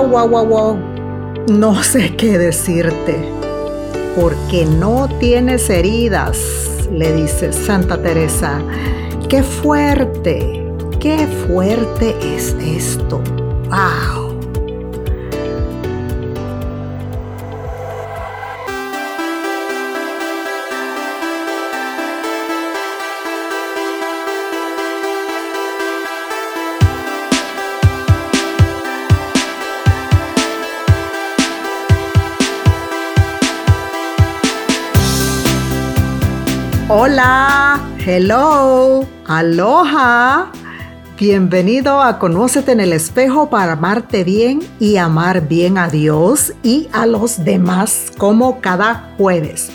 Wow, wow, wow. No sé qué decirte. Porque no tienes heridas, le dice Santa Teresa. Qué fuerte, qué fuerte es esto. Wow. Hola, hello, aloha. Bienvenido a Conócete en el espejo para amarte bien y amar bien a Dios y a los demás como cada jueves.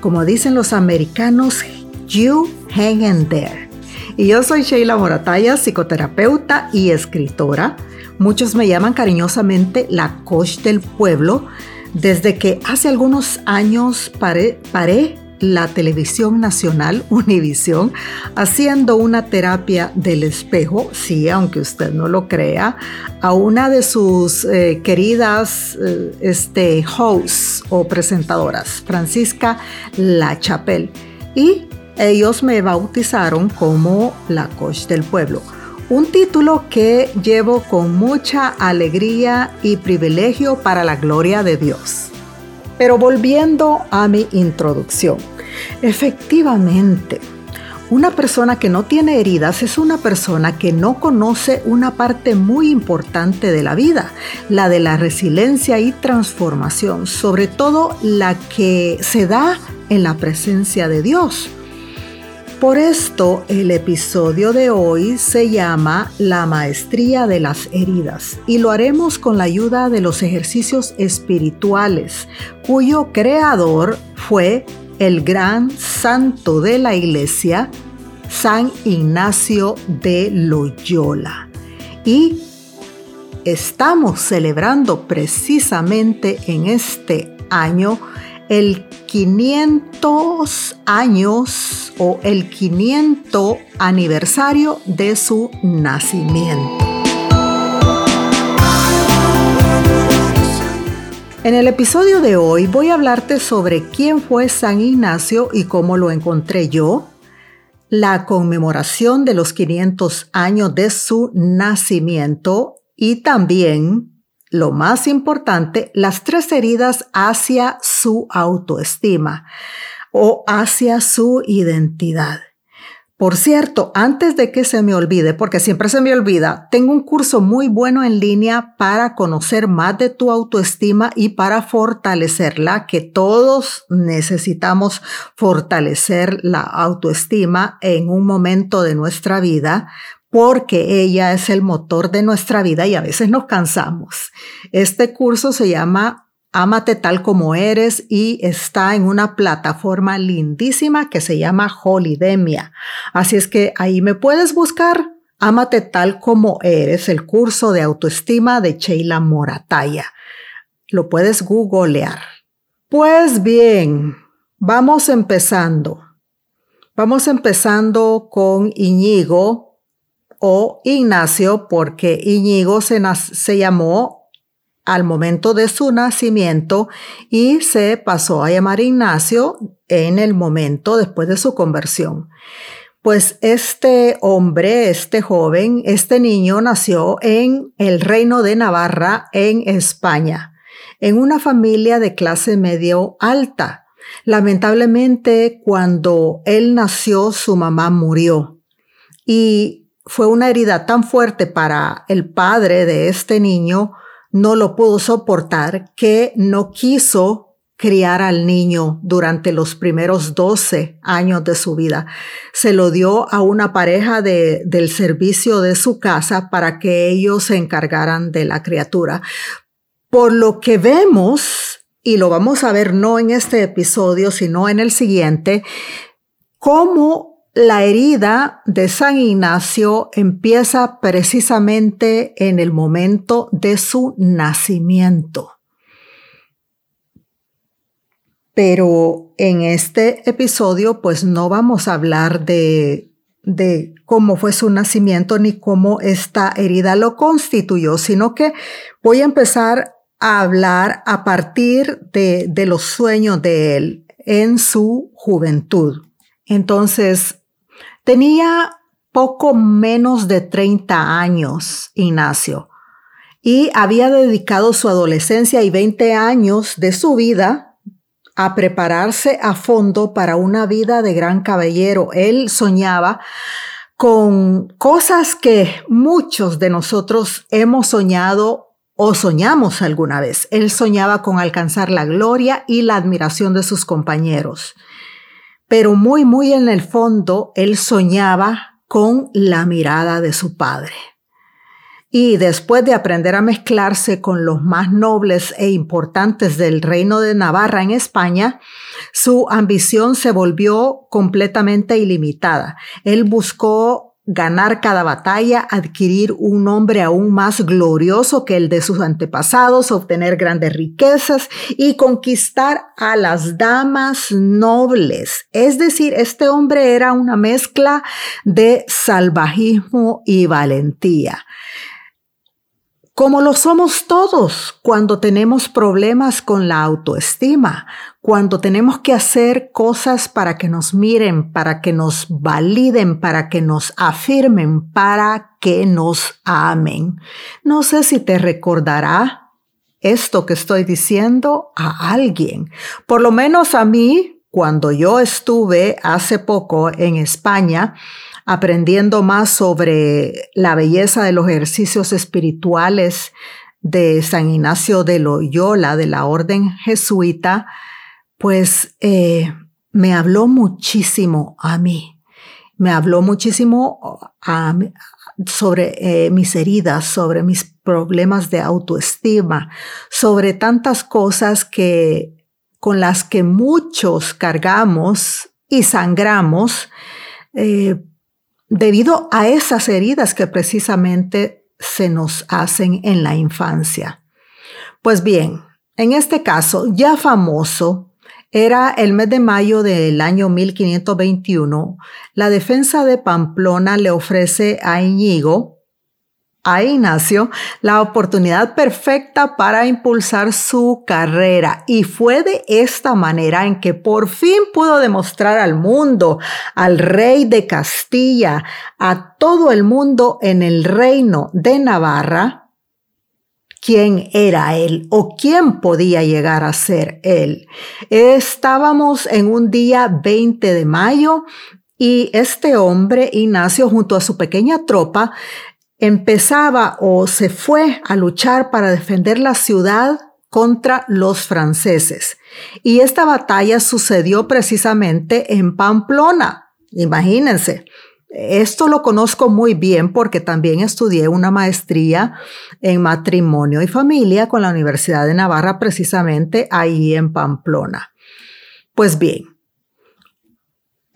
Como dicen los americanos, you hang in there. Y yo soy Sheila Morataya, psicoterapeuta y escritora. Muchos me llaman cariñosamente la coach del pueblo. Desde que hace algunos años paré, paré la televisión nacional Univisión haciendo una terapia del espejo, sí, aunque usted no lo crea, a una de sus eh, queridas eh, este, hosts o presentadoras, Francisca La Chapelle. Y ellos me bautizaron como la coach del pueblo. Un título que llevo con mucha alegría y privilegio para la gloria de Dios. Pero volviendo a mi introducción, efectivamente, una persona que no tiene heridas es una persona que no conoce una parte muy importante de la vida, la de la resiliencia y transformación, sobre todo la que se da en la presencia de Dios. Por esto el episodio de hoy se llama La Maestría de las Heridas y lo haremos con la ayuda de los ejercicios espirituales cuyo creador fue el gran santo de la iglesia, San Ignacio de Loyola. Y estamos celebrando precisamente en este año el 500 años o el 500 aniversario de su nacimiento. En el episodio de hoy voy a hablarte sobre quién fue San Ignacio y cómo lo encontré yo, la conmemoración de los 500 años de su nacimiento y también lo más importante, las tres heridas hacia su autoestima o hacia su identidad. Por cierto, antes de que se me olvide, porque siempre se me olvida, tengo un curso muy bueno en línea para conocer más de tu autoestima y para fortalecerla, que todos necesitamos fortalecer la autoestima en un momento de nuestra vida porque ella es el motor de nuestra vida y a veces nos cansamos. Este curso se llama Ámate tal como eres y está en una plataforma lindísima que se llama Holidemia. Así es que ahí me puedes buscar. Ámate tal como eres, el curso de autoestima de Sheila Morataya. Lo puedes googlear. Pues bien, vamos empezando. Vamos empezando con Iñigo, o Ignacio porque Iñigo se, se llamó al momento de su nacimiento y se pasó a llamar Ignacio en el momento después de su conversión. Pues este hombre, este joven, este niño nació en el reino de Navarra, en España, en una familia de clase medio alta. Lamentablemente, cuando él nació, su mamá murió. Y fue una herida tan fuerte para el padre de este niño, no lo pudo soportar, que no quiso criar al niño durante los primeros 12 años de su vida. Se lo dio a una pareja de, del servicio de su casa para que ellos se encargaran de la criatura. Por lo que vemos, y lo vamos a ver no en este episodio, sino en el siguiente, cómo la herida de San Ignacio empieza precisamente en el momento de su nacimiento. Pero en este episodio pues no vamos a hablar de de cómo fue su nacimiento ni cómo esta herida lo constituyó, sino que voy a empezar a hablar a partir de, de los sueños de él en su juventud. Entonces, tenía poco menos de 30 años, Ignacio, y había dedicado su adolescencia y 20 años de su vida a prepararse a fondo para una vida de gran caballero. Él soñaba con cosas que muchos de nosotros hemos soñado o soñamos alguna vez. Él soñaba con alcanzar la gloria y la admiración de sus compañeros. Pero muy, muy en el fondo, él soñaba con la mirada de su padre. Y después de aprender a mezclarse con los más nobles e importantes del reino de Navarra en España, su ambición se volvió completamente ilimitada. Él buscó ganar cada batalla, adquirir un nombre aún más glorioso que el de sus antepasados, obtener grandes riquezas y conquistar a las damas nobles. Es decir, este hombre era una mezcla de salvajismo y valentía como lo somos todos cuando tenemos problemas con la autoestima, cuando tenemos que hacer cosas para que nos miren, para que nos validen, para que nos afirmen, para que nos amen. No sé si te recordará esto que estoy diciendo a alguien. Por lo menos a mí, cuando yo estuve hace poco en España, aprendiendo más sobre la belleza de los ejercicios espirituales de San Ignacio de Loyola, de la orden jesuita, pues eh, me habló muchísimo a mí. Me habló muchísimo sobre eh, mis heridas, sobre mis problemas de autoestima, sobre tantas cosas que con las que muchos cargamos y sangramos eh, debido a esas heridas que precisamente se nos hacen en la infancia. Pues bien, en este caso, ya famoso, era el mes de mayo del año 1521, la defensa de Pamplona le ofrece a Íñigo, a Ignacio la oportunidad perfecta para impulsar su carrera y fue de esta manera en que por fin pudo demostrar al mundo, al rey de Castilla, a todo el mundo en el reino de Navarra, quién era él o quién podía llegar a ser él. Estábamos en un día 20 de mayo y este hombre, Ignacio, junto a su pequeña tropa, empezaba o se fue a luchar para defender la ciudad contra los franceses. Y esta batalla sucedió precisamente en Pamplona. Imagínense. Esto lo conozco muy bien porque también estudié una maestría en matrimonio y familia con la Universidad de Navarra, precisamente ahí en Pamplona. Pues bien,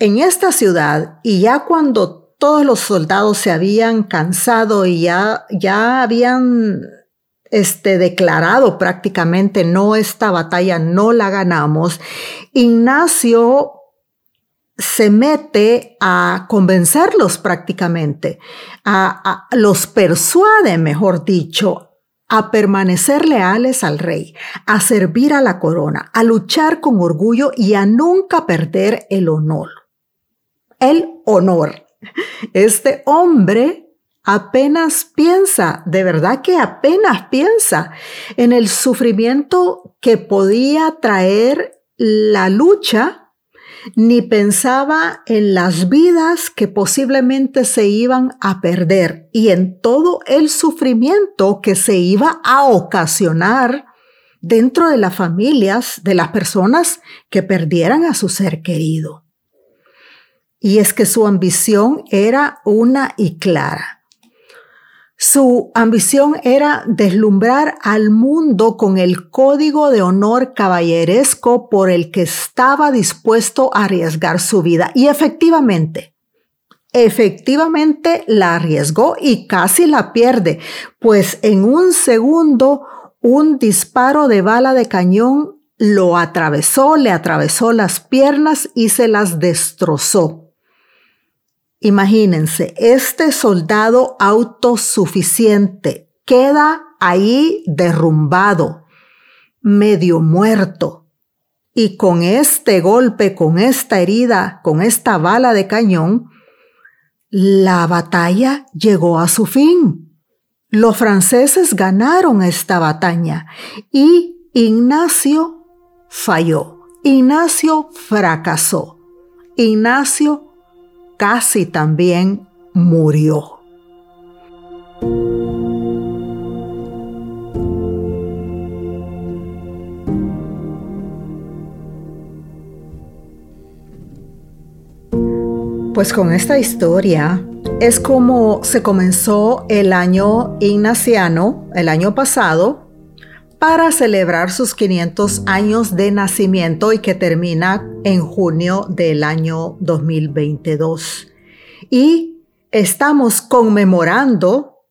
en esta ciudad y ya cuando todos los soldados se habían cansado y ya, ya habían este, declarado prácticamente, no, esta batalla no la ganamos, Ignacio se mete a convencerlos prácticamente, a, los persuade, mejor dicho, a permanecer leales al rey, a servir a la corona, a luchar con orgullo y a nunca perder el honor. El honor. Este hombre apenas piensa, de verdad que apenas piensa en el sufrimiento que podía traer la lucha, ni pensaba en las vidas que posiblemente se iban a perder y en todo el sufrimiento que se iba a ocasionar dentro de las familias de las personas que perdieran a su ser querido. Y es que su ambición era una y clara. Su ambición era deslumbrar al mundo con el código de honor caballeresco por el que estaba dispuesto a arriesgar su vida. Y efectivamente, efectivamente la arriesgó y casi la pierde, pues en un segundo un disparo de bala de cañón lo atravesó, le atravesó las piernas y se las destrozó Imagínense, este soldado autosuficiente queda ahí derrumbado, medio muerto, y con este golpe, con esta herida, con esta bala de cañón, la batalla llegó a su fin. Los franceses ganaron esta batalla y Ignacio falló. Ignacio fracasó. Ignacio casi también murió. Pues con esta historia es como se comenzó el año ignaciano, el año pasado, para celebrar sus 500 años de nacimiento y que termina en junio del año 2022. Y estamos conmemorando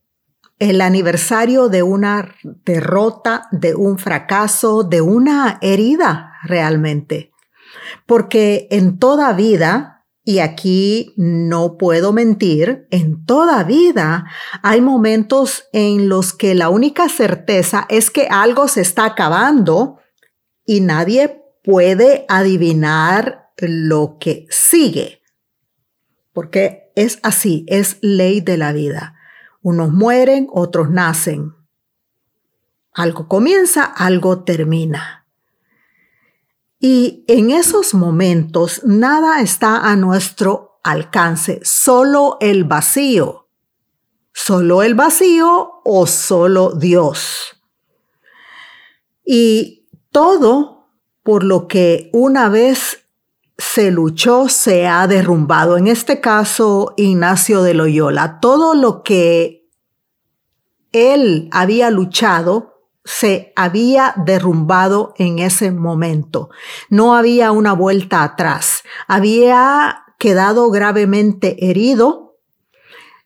el aniversario de una derrota, de un fracaso, de una herida realmente. Porque en toda vida y aquí no puedo mentir, en toda vida hay momentos en los que la única certeza es que algo se está acabando y nadie puede adivinar lo que sigue. Porque es así, es ley de la vida. Unos mueren, otros nacen. Algo comienza, algo termina. Y en esos momentos nada está a nuestro alcance, solo el vacío. Solo el vacío o solo Dios. Y todo por lo que una vez se luchó se ha derrumbado. En este caso, Ignacio de Loyola, todo lo que él había luchado se había derrumbado en ese momento. No había una vuelta atrás. Había quedado gravemente herido,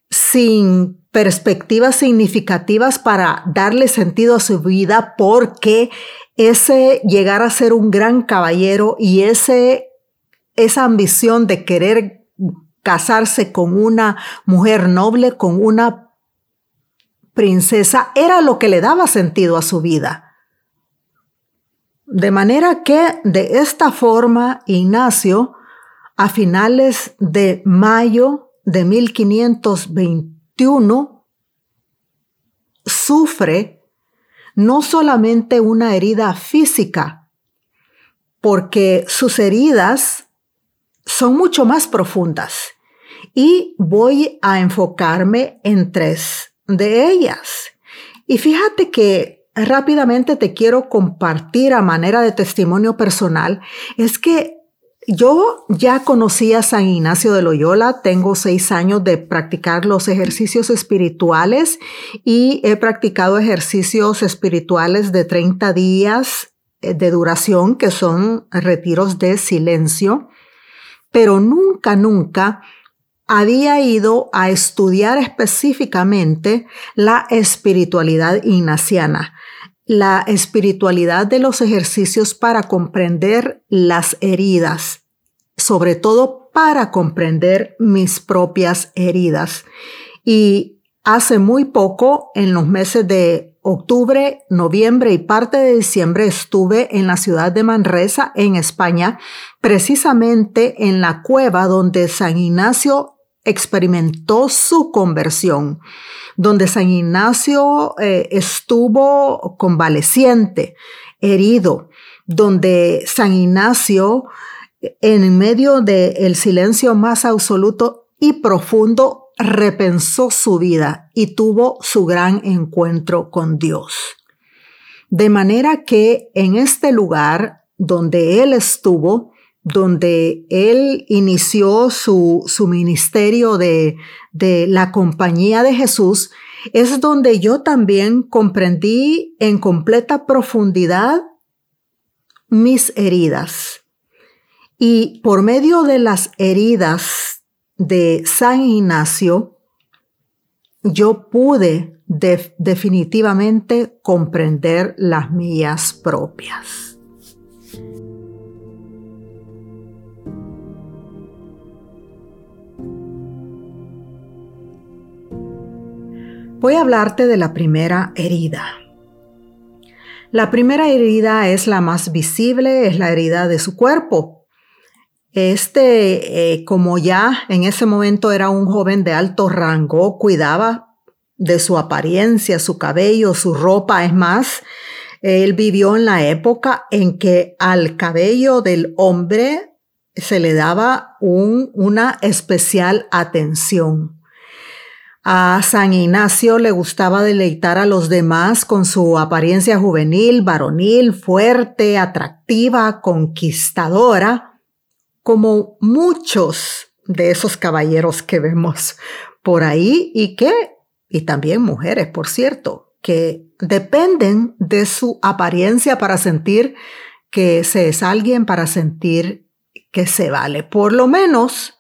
sin perspectivas significativas para darle sentido a su vida, porque ese llegar a ser un gran caballero y ese, esa ambición de querer casarse con una mujer noble, con una princesa era lo que le daba sentido a su vida. De manera que de esta forma Ignacio, a finales de mayo de 1521, sufre no solamente una herida física, porque sus heridas son mucho más profundas. Y voy a enfocarme en tres de ellas. Y fíjate que rápidamente te quiero compartir a manera de testimonio personal, es que yo ya conocí a San Ignacio de Loyola, tengo seis años de practicar los ejercicios espirituales y he practicado ejercicios espirituales de 30 días eh, de duración, que son retiros de silencio, pero nunca, nunca había ido a estudiar específicamente la espiritualidad ignaciana, la espiritualidad de los ejercicios para comprender las heridas, sobre todo para comprender mis propias heridas. Y hace muy poco, en los meses de octubre, noviembre y parte de diciembre estuve en la ciudad de Manresa, en España, precisamente en la cueva donde San Ignacio experimentó su conversión, donde San Ignacio eh, estuvo convaleciente, herido, donde San Ignacio, en medio del silencio más absoluto y profundo, repensó su vida y tuvo su gran encuentro con Dios. De manera que en este lugar donde él estuvo, donde él inició su, su ministerio de, de la compañía de Jesús, es donde yo también comprendí en completa profundidad mis heridas. Y por medio de las heridas de San Ignacio, yo pude definitivamente comprender las mías propias. Voy a hablarte de la primera herida. La primera herida es la más visible, es la herida de su cuerpo. Este, eh, como ya en ese momento era un joven de alto rango, cuidaba de su apariencia, su cabello, su ropa. Es más, él vivió en la época en que al cabello del hombre se le daba una especial atención. A San Ignacio le gustaba deleitar a los demás con su apariencia juvenil, varonil, fuerte, atractiva, conquistadora, como muchos de esos caballeros que vemos por ahí y que, y también mujeres, por cierto, que dependen de su apariencia para sentir que se es alguien, para sentir que se vale. Por lo menos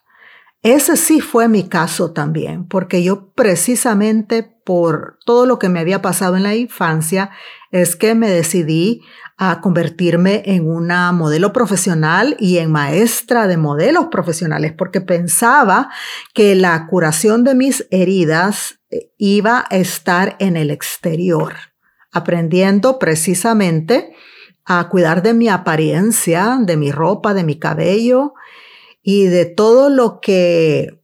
ese sí fue mi caso también, porque yo precisamente por todo lo que me había pasado en la infancia es que me decidí a convertirme en una modelo profesional y en maestra de modelos profesionales, porque pensaba que la curación de mis heridas eh, iba a estar en el exterior, aprendiendo precisamente a cuidar de mi apariencia, de mi ropa, de mi cabello y de todo lo que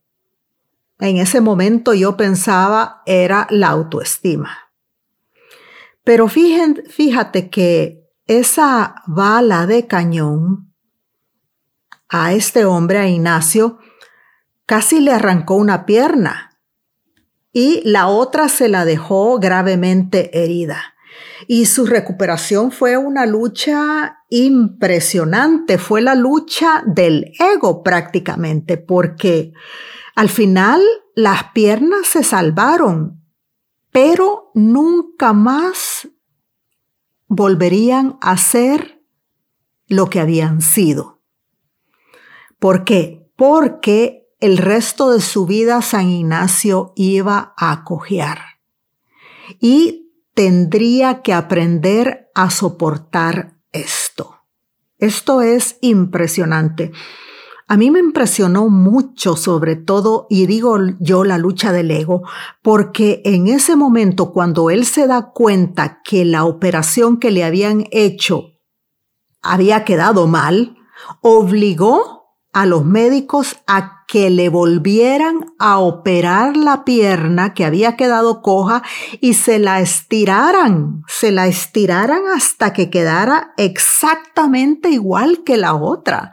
en ese momento yo pensaba era la autoestima. Pero fíjate, fíjate que esa bala de cañón a este hombre, a Ignacio, casi le arrancó una pierna y la otra se la dejó gravemente herida. Y su recuperación fue una lucha impresionante, fue la lucha del ego prácticamente, porque al final las piernas se salvaron, pero nunca más volverían a ser lo que habían sido. ¿Por qué? Porque el resto de su vida San Ignacio iba a cojear. Y tendría que aprender a soportar esto. Esto es impresionante. A mí me impresionó mucho, sobre todo, y digo yo, la lucha del ego, porque en ese momento, cuando él se da cuenta que la operación que le habían hecho había quedado mal, obligó a los médicos a que le volvieran a operar la pierna que había quedado coja y se la estiraran, se la estiraran hasta que quedara exactamente igual que la otra.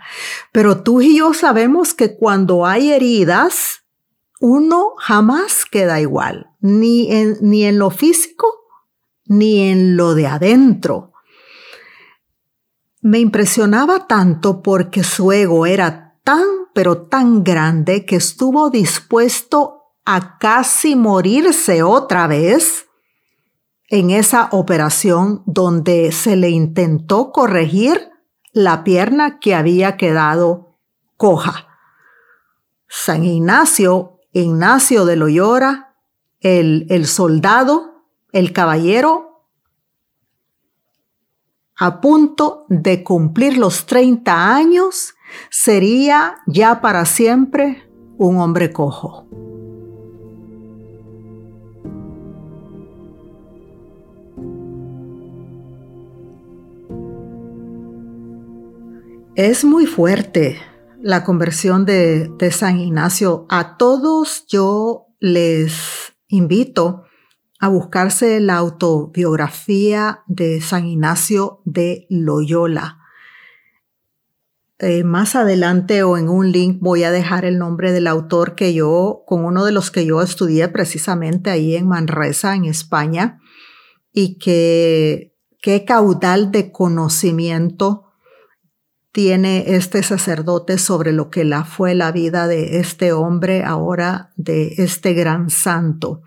Pero tú y yo sabemos que cuando hay heridas, uno jamás queda igual, ni en, ni en lo físico, ni en lo de adentro. Me impresionaba tanto porque su ego era tan, pero tan grande que estuvo dispuesto a casi morirse otra vez en esa operación donde se le intentó corregir la pierna que había quedado coja. San Ignacio, Ignacio de Loyola, el, el soldado, el caballero, a punto de cumplir los 30 años, sería ya para siempre un hombre cojo. Es muy fuerte la conversión de, San Ignacio. A todos yo les invito a buscarse la autobiografía de San Ignacio de Loyola. Eh, más adelante o en un link voy a dejar el nombre del autor que yo, con uno de los que yo estudié precisamente ahí en Manresa, en España, y que qué caudal de conocimiento tiene este sacerdote sobre lo que la fue la vida de este hombre, ahora de este gran santo.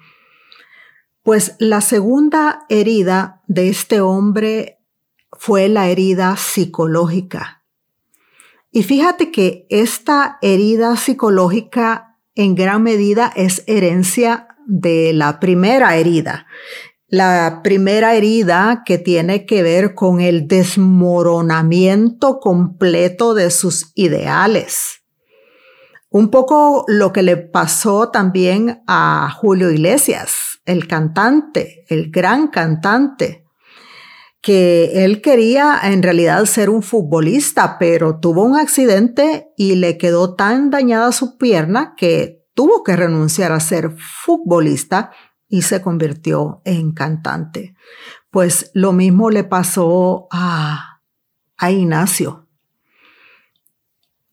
Pues la segunda herida de este hombre fue la herida psicológica. Y fíjate que esta herida psicológica en gran medida es herencia de la primera herida. La primera herida que tiene que ver con el desmoronamiento completo de sus ideales. Un poco lo que le pasó también a Julio Iglesias el cantante, el gran cantante, que él quería en realidad ser un futbolista, pero tuvo un accidente y le quedó tan dañada su pierna que tuvo que renunciar a ser futbolista y se convirtió en cantante. Pues lo mismo le pasó a, a Ignacio.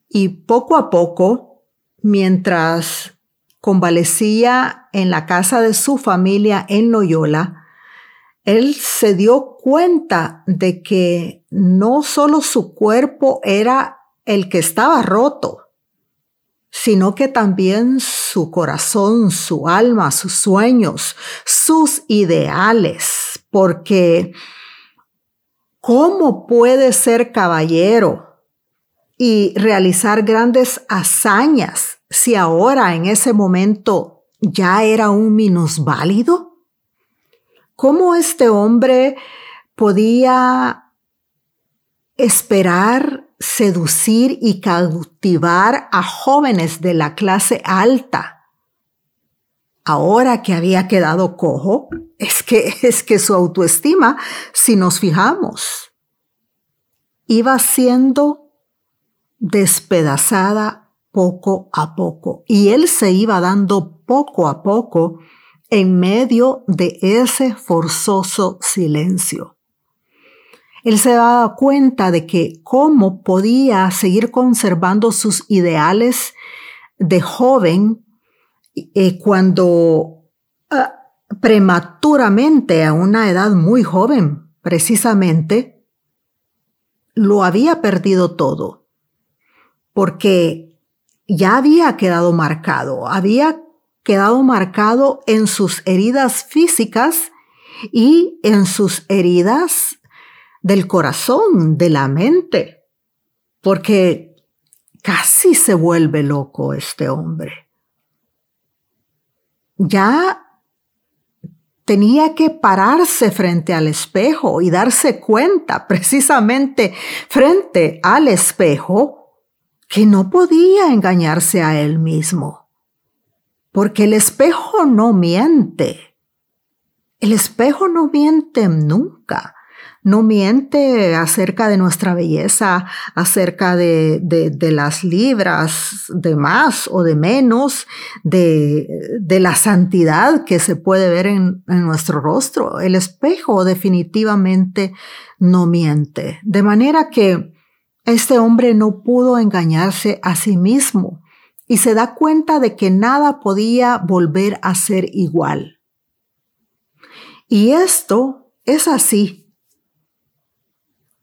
Y poco a poco, mientras convalecía en la casa de su familia en Loyola, él se dio cuenta de que no solo su cuerpo era el que estaba roto, sino que también su corazón, su alma, sus sueños, sus ideales, porque ¿cómo puede ser caballero y realizar grandes hazañas si ahora en ese momento ya era un minusválido? ¿Cómo este hombre podía esperar seducir y cautivar a jóvenes de la clase alta? Ahora que había quedado cojo, es que, es que su autoestima, si nos fijamos, iba siendo despedazada poco a poco. Y él se iba dando poco a poco en medio de ese forzoso silencio. Él se daba cuenta de que cómo podía seguir conservando sus ideales de joven eh, cuando ah, prematuramente, a una edad muy joven, precisamente, lo había perdido todo. Porque ya había quedado marcado, había quedado marcado en sus heridas físicas y en sus heridas del corazón, de la mente, porque casi se vuelve loco este hombre. Ya tenía que pararse frente al espejo y darse cuenta precisamente frente al espejo que no podía engañarse a él mismo, porque el espejo no miente. El espejo no miente nunca. No miente acerca de nuestra belleza, acerca de, las libras de más o de menos, de, la santidad que se puede ver en nuestro rostro. El espejo definitivamente no miente. De manera que este hombre no pudo engañarse a sí mismo y se da cuenta de que nada podía volver a ser igual. Y esto es así.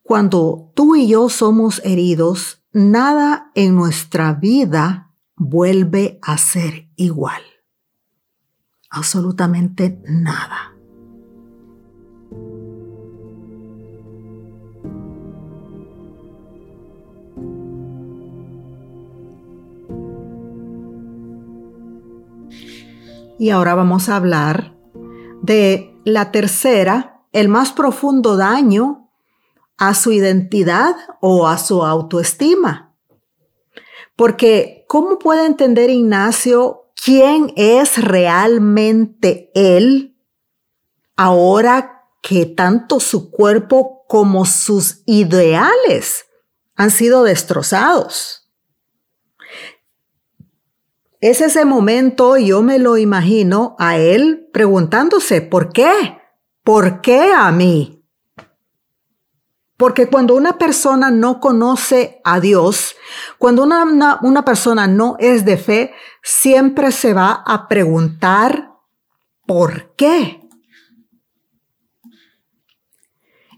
Cuando tú y yo somos heridos, nada en nuestra vida vuelve a ser igual. Absolutamente nada. Y ahora vamos a hablar de la tercera, el más profundo daño a su identidad o a su autoestima. Porque, ¿cómo puede entender Ignacio quién es realmente él ahora que tanto su cuerpo como sus ideales han sido destrozados? Es ese momento, yo me lo imagino a él preguntándose, ¿por qué? ¿Por qué a mí? Porque cuando una persona no conoce a Dios, cuando una, una, persona no es de fe, siempre se va a preguntar, ¿por qué?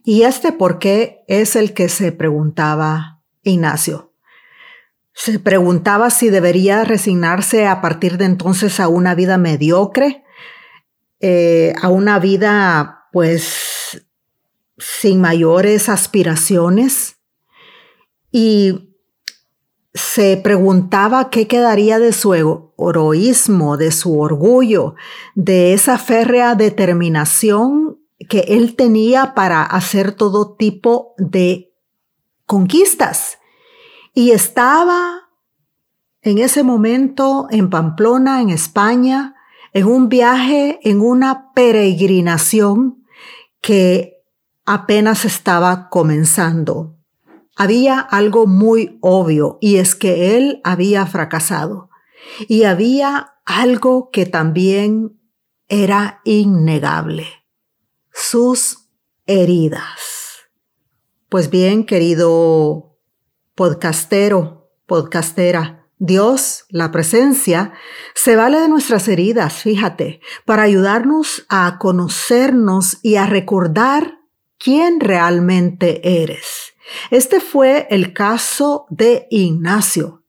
Y este por qué es el que se preguntaba Ignacio. Se preguntaba si debería resignarse a partir de entonces a una vida mediocre, eh, a una vida pues sin mayores aspiraciones. Y se preguntaba qué quedaría de su heroísmo, de su orgullo, de esa férrea determinación que él tenía para hacer todo tipo de conquistas y estaba en ese momento en Pamplona, en España, en un viaje, en una peregrinación que apenas estaba comenzando. Había algo muy obvio y es que él había fracasado. Y había algo que también era innegable. Sus heridas. Pues bien, querido podcastero, podcastera, Dios, la presencia, se vale de nuestras heridas, fíjate, para ayudarnos a conocernos y a recordar quién realmente eres. Este fue el caso de Ignacio.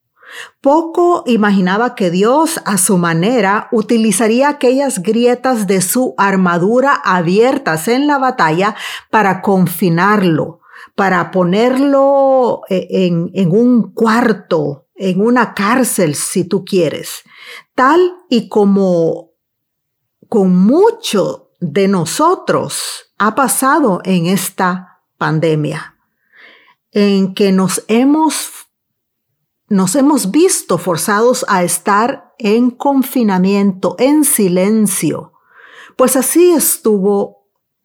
Poco imaginaba que Dios a su manera utilizaría aquellas grietas de su armadura abiertas en la batalla para confinarlo, para ponerlo eh, en, un cuarto, en una cárcel, si tú quieres, tal y como con mucho de nosotros ha pasado en esta pandemia en que nos hemos, nos hemos visto forzados a estar en confinamiento, en silencio. Pues así estuvo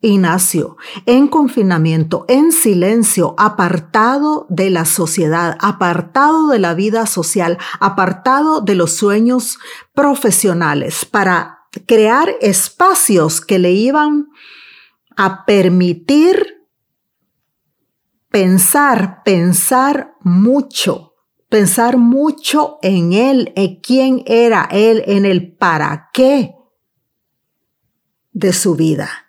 Ignacio, en confinamiento, en silencio, apartado de la sociedad, apartado de la vida social, apartado de los sueños profesionales, para crear espacios que le iban a permitir pensar, pensar mucho, pensar mucho en Él, en quién era Él, en el para qué de su vida.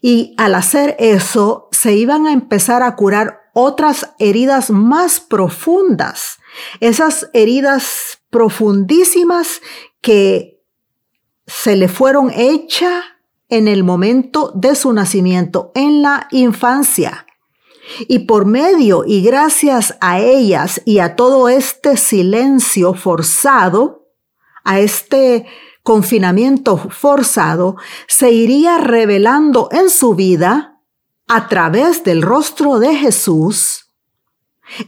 Y al hacer eso, se iban a empezar a curar otras heridas más profundas, esas heridas profundísimas que se le fueron hechas en el momento de su nacimiento, en la infancia. Y por medio y gracias a ellas y a todo este silencio forzado, a este confinamiento forzado, se iría revelando en su vida, a través del rostro de Jesús,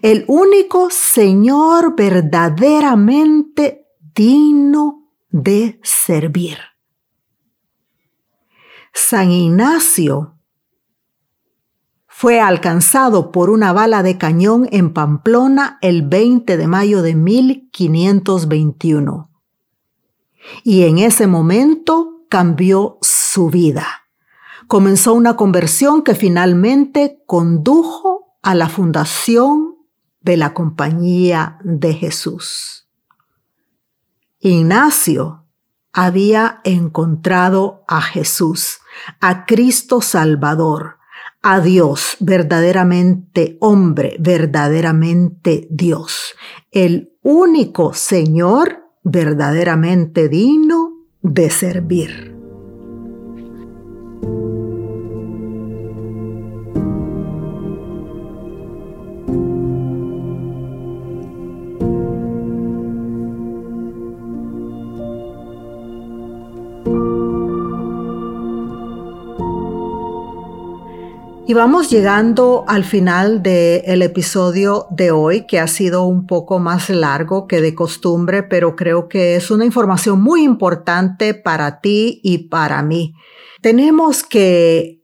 el único Señor verdaderamente digno de servir. San Ignacio fue alcanzado por una bala de cañón en Pamplona el 20 de mayo de 1521. Y en ese momento cambió su vida. Comenzó una conversión que finalmente condujo a la fundación de la Compañía de Jesús. Ignacio había encontrado a Jesús, a Cristo Salvador, a Dios, verdaderamente hombre, verdaderamente Dios, el único Señor verdaderamente digno de servir. Y vamos llegando al final del episodio de hoy, que ha sido un poco más largo que de costumbre, pero creo que es una información muy importante para ti y para mí. Tenemos que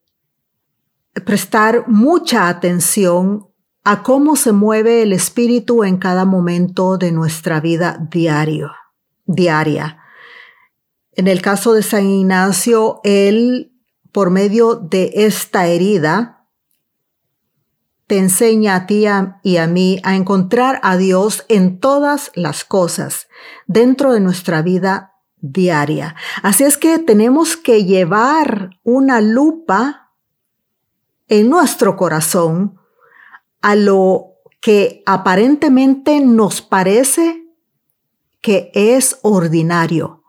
prestar mucha atención a cómo se mueve el espíritu en cada momento de nuestra vida diario, diaria. En el caso de San Ignacio, él, por medio de esta herida, te enseña a ti y a mí a encontrar a Dios en todas las cosas dentro de nuestra vida diaria. Así es que tenemos que llevar una lupa en nuestro corazón a lo que aparentemente nos parece que es ordinario,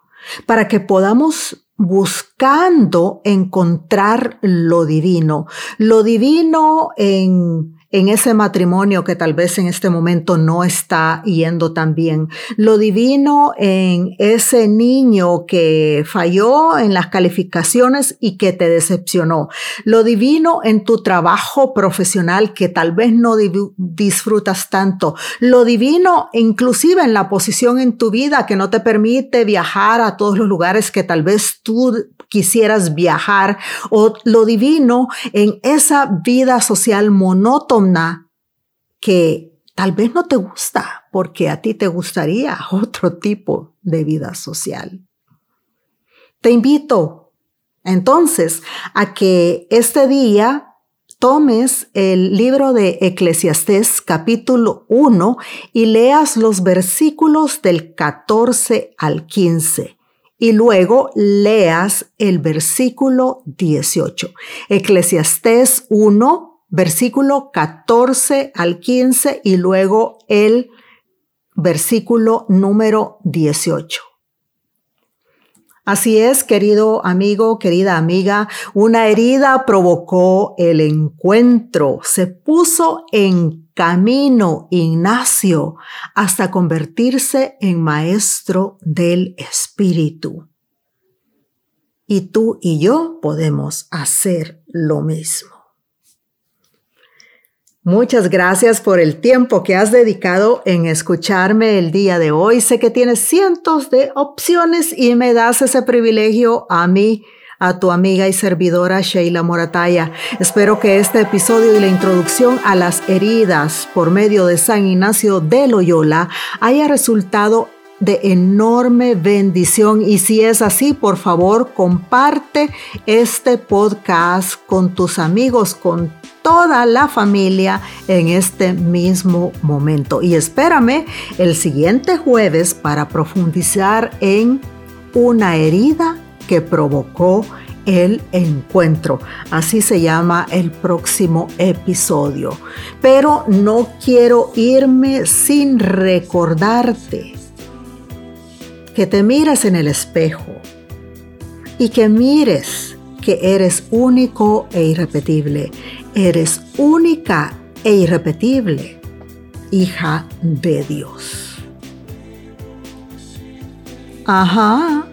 para que podamos buscando encontrar lo divino, lo divino en, en ese matrimonio que tal vez en este momento no está yendo tan bien. Lo divino en ese niño que falló en las calificaciones y que te decepcionó. Lo divino en tu trabajo profesional que tal vez no disfrutas tanto. Lo divino inclusive en la posición en tu vida que no te permite viajar a todos los lugares que tal vez tú quisieras viajar. O lo divino en esa vida social monótona que tal vez no te gusta porque a ti te gustaría otro tipo de vida social. Te invito entonces a que este día tomes el libro de Eclesiastés capítulo 1 y leas los versículos del 14 al 15 y luego leas el versículo 18. Eclesiastés 1 versículo 14 al 15 y luego el versículo número 18. Así es, querido amigo, querida amiga, una herida provocó el encuentro, se puso en camino Ignacio hasta convertirse en maestro del Espíritu. Y tú y yo podemos hacer lo mismo. Muchas gracias por el tiempo que has dedicado en escucharme el día de hoy. Sé que tienes cientos de opciones y me das ese privilegio a mí, a tu amiga y servidora Sheila Morataya. Espero que este episodio y la introducción a las heridas por medio de San Ignacio de Loyola haya resultado de enorme bendición y si es así, por favor, comparte este podcast con tus amigos, con toda la familia en este mismo momento. Y espérame el siguiente jueves para profundizar en una herida que provocó el encuentro. Así se llama el próximo episodio. Pero no quiero irme sin recordarte que te mires en el espejo y que mires que eres único e irrepetible. Eres única e irrepetible, hija de Dios. Ajá.